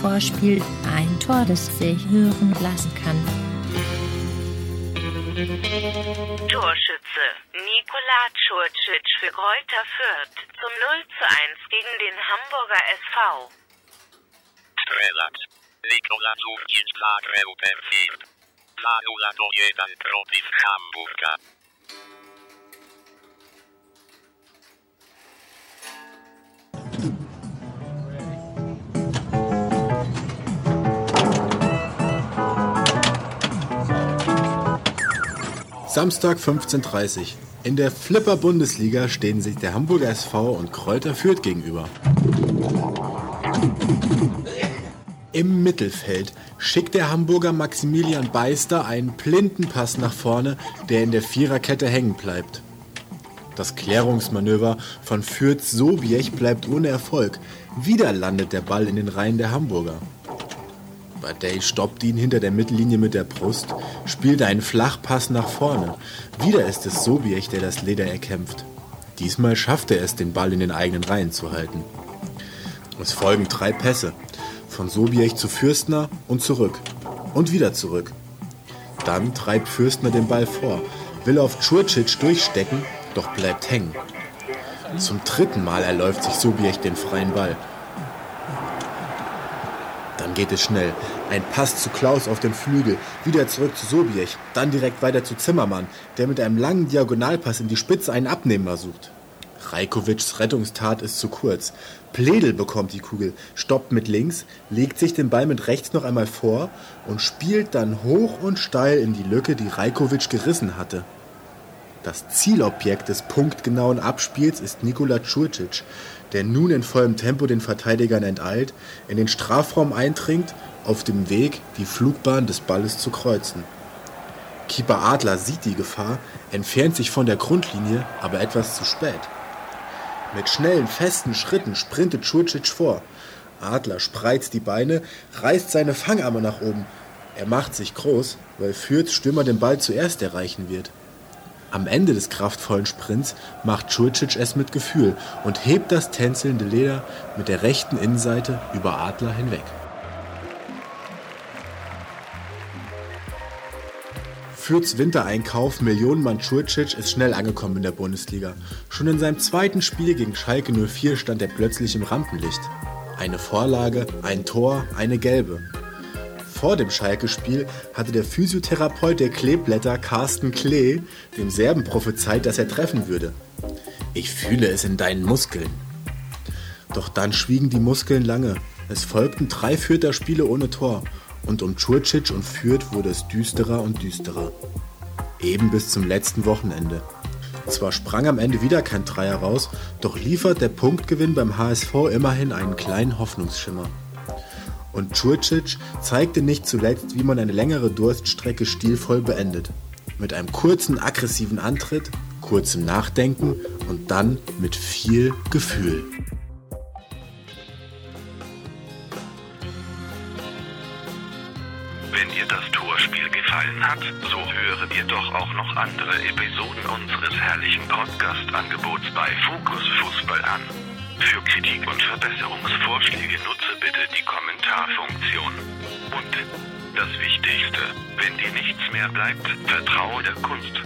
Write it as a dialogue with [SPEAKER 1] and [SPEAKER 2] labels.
[SPEAKER 1] Vorspiel ein Tor, das sich hören lassen kann.
[SPEAKER 2] Torschütze Nikola Czurcic für Kräuter Fürth zum 0 zu 1 gegen den Hamburger SV.
[SPEAKER 3] Strelac. Nikola Czurcic zagrał perfekt. Zanula do 1 protiv Hamburga.
[SPEAKER 4] Samstag 15.30 Uhr. In der Flipper-Bundesliga stehen sich der Hamburger SV und Kräuter Fürth gegenüber. Im Mittelfeld schickt der Hamburger Maximilian Beister einen Plintenpass nach vorne, der in der Viererkette hängen bleibt. Das Klärungsmanöver von Fürth Sobiech bleibt ohne Erfolg. Wieder landet der Ball in den Reihen der Hamburger. Badei stoppt ihn hinter der Mittellinie mit der Brust, spielt einen Flachpass nach vorne. Wieder ist es Sobiech, der das Leder erkämpft. Diesmal schafft er es, den Ball in den eigenen Reihen zu halten. Es folgen drei Pässe. Von Sobiech zu Fürstner und zurück. Und wieder zurück. Dann treibt Fürstner den Ball vor, will auf Czurcic durchstecken, doch bleibt hängen. Zum dritten Mal erläuft sich Sobiech den freien Ball. Dann geht es schnell. Ein Pass zu Klaus auf dem Flügel, wieder zurück zu Sobiech, dann direkt weiter zu Zimmermann, der mit einem langen Diagonalpass in die Spitze einen Abnehmer sucht. Rajkovics Rettungstat ist zu kurz. Pledel bekommt die Kugel, stoppt mit links, legt sich den Ball mit rechts noch einmal vor und spielt dann hoch und steil in die Lücke, die Rajkovic gerissen hatte. Das Zielobjekt des punktgenauen Abspiels ist Nikola Czurcic, der nun in vollem Tempo den Verteidigern enteilt, in den Strafraum eindringt, auf dem Weg, die Flugbahn des Balles zu kreuzen. Keeper Adler sieht die Gefahr, entfernt sich von der Grundlinie, aber etwas zu spät. Mit schnellen, festen Schritten sprintet Czurcic vor. Adler spreizt die Beine, reißt seine Fangarme nach oben. Er macht sich groß, weil Fürths Stürmer den Ball zuerst erreichen wird. Am Ende des kraftvollen Sprints macht Czurcic es mit Gefühl und hebt das tänzelnde Leder mit der rechten Innenseite über Adler hinweg. Fürths Wintereinkauf Millionenmann Czurcic ist schnell angekommen in der Bundesliga. Schon in seinem zweiten Spiel gegen Schalke 04 stand er plötzlich im Rampenlicht. Eine Vorlage, ein Tor, eine gelbe. Vor dem Schalke-Spiel hatte der Physiotherapeut der Kleeblätter Carsten Klee dem Serben prophezeit, dass er treffen würde. Ich fühle es in deinen Muskeln. Doch dann schwiegen die Muskeln lange. Es folgten drei Fürther Spiele ohne Tor und um Czurcic und Fürth wurde es düsterer und düsterer. Eben bis zum letzten Wochenende. Zwar sprang am Ende wieder kein Dreier raus, doch liefert der Punktgewinn beim HSV immerhin einen kleinen Hoffnungsschimmer. Und Czurcic zeigte nicht zuletzt, wie man eine längere Durststrecke stilvoll beendet. Mit einem kurzen aggressiven Antritt, kurzem Nachdenken und dann mit viel Gefühl.
[SPEAKER 5] Wenn dir das Torspiel gefallen hat, so höre dir doch auch noch andere Episoden unseres herrlichen Podcast-Angebots bei Fokus Fußball an. Für Kritik und Verbesserungsvorschläge nutze bitte die Kommentarfunktion. Und das Wichtigste, wenn dir nichts mehr bleibt, vertraue der Kunst.